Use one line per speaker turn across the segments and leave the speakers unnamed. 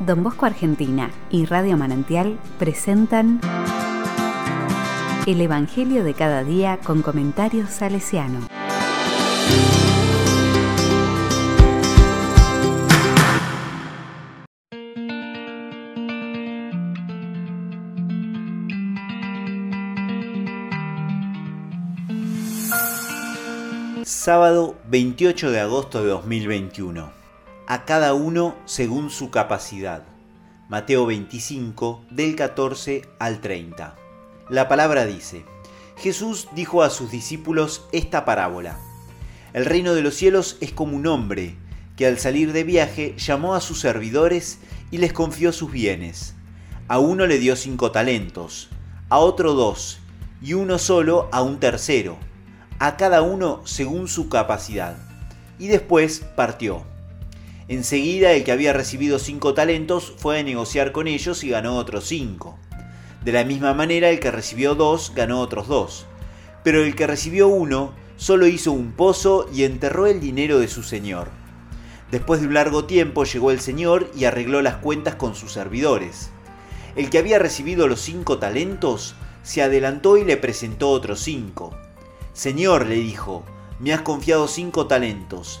Don Bosco Argentina y Radio Manantial presentan El Evangelio de cada día con comentarios salesiano.
Sábado 28 de agosto de 2021. A cada uno según su capacidad. Mateo 25 del 14 al 30. La palabra dice, Jesús dijo a sus discípulos esta parábola. El reino de los cielos es como un hombre que al salir de viaje llamó a sus servidores y les confió sus bienes. A uno le dio cinco talentos, a otro dos, y uno solo a un tercero a cada uno según su capacidad. Y después partió. Enseguida el que había recibido cinco talentos fue a negociar con ellos y ganó otros cinco. De la misma manera el que recibió dos ganó otros dos. Pero el que recibió uno solo hizo un pozo y enterró el dinero de su señor. Después de un largo tiempo llegó el señor y arregló las cuentas con sus servidores. El que había recibido los cinco talentos se adelantó y le presentó otros cinco. Señor, le dijo, me has confiado cinco talentos,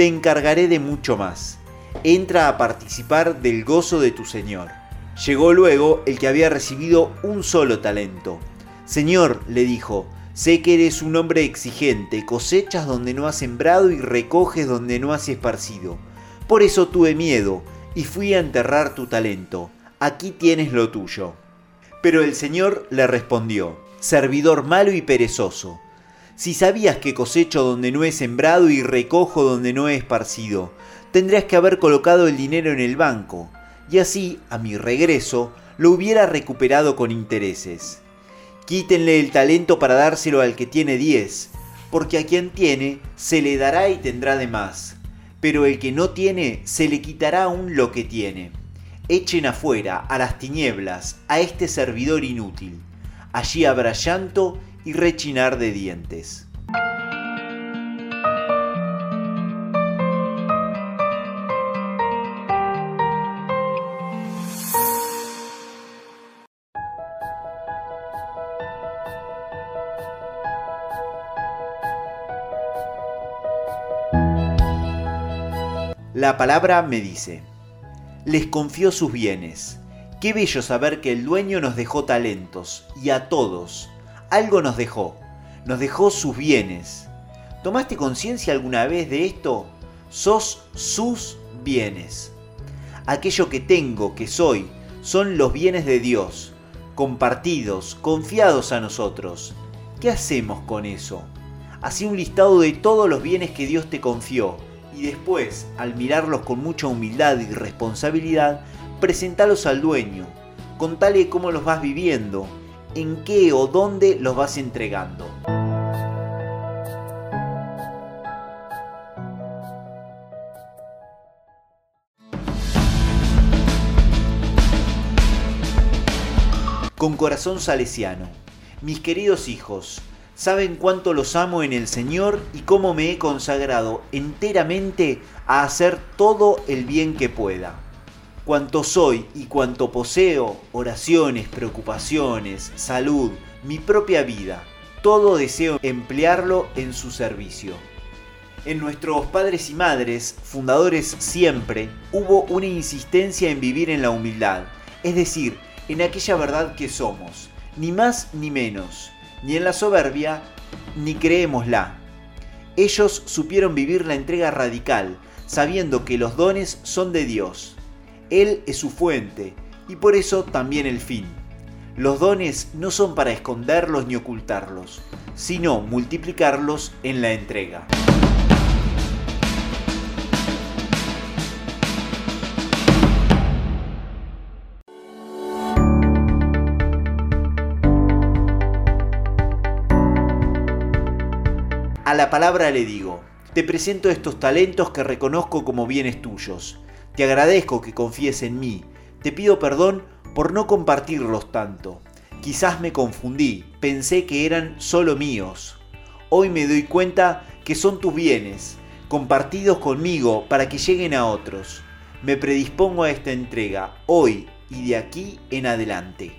te encargaré de mucho más. Entra a participar del gozo de tu Señor. Llegó luego el que había recibido un solo talento. Señor, le dijo, sé que eres un hombre exigente, cosechas donde no has sembrado y recoges donde no has esparcido. Por eso tuve miedo y fui a enterrar tu talento. Aquí tienes lo tuyo. Pero el Señor le respondió, servidor malo y perezoso. Si sabías que cosecho donde no he sembrado y recojo donde no he esparcido, tendrías que haber colocado el dinero en el banco, y así, a mi regreso, lo hubiera recuperado con intereses. Quítenle el talento para dárselo al que tiene diez, porque a quien tiene se le dará y tendrá de más, pero el que no tiene se le quitará aún lo que tiene. Echen afuera, a las tinieblas, a este servidor inútil allí habrá llanto y rechinar de dientes. La palabra me dice, les confió sus bienes Qué bello saber que el dueño nos dejó talentos, y a todos. Algo nos dejó, nos dejó sus bienes. ¿Tomaste conciencia alguna vez de esto? Sos sus bienes. Aquello que tengo, que soy, son los bienes de Dios, compartidos, confiados a nosotros. ¿Qué hacemos con eso? Así un listado de todos los bienes que Dios te confió y después, al mirarlos con mucha humildad y responsabilidad, presentalos al dueño, contale cómo los vas viviendo, en qué o dónde los vas entregando. Con corazón salesiano, mis queridos hijos, saben cuánto los amo en el Señor y cómo me he consagrado enteramente a hacer todo el bien que pueda cuanto soy y cuanto poseo, oraciones, preocupaciones, salud, mi propia vida, todo deseo emplearlo en su servicio. En nuestros padres y madres, fundadores siempre, hubo una insistencia en vivir en la humildad, es decir, en aquella verdad que somos, ni más ni menos, ni en la soberbia, ni creémosla. Ellos supieron vivir la entrega radical, sabiendo que los dones son de Dios él es su fuente y por eso también el fin. Los dones no son para esconderlos ni ocultarlos, sino multiplicarlos en la entrega. A la palabra le digo, te presento estos talentos que reconozco como bienes tuyos te agradezco que confíes en mí. Te pido perdón por no compartirlos tanto. Quizás me confundí, pensé que eran solo míos. Hoy me doy cuenta que son tus bienes, compartidos conmigo para que lleguen a otros. Me predispongo a esta entrega, hoy y de aquí en adelante.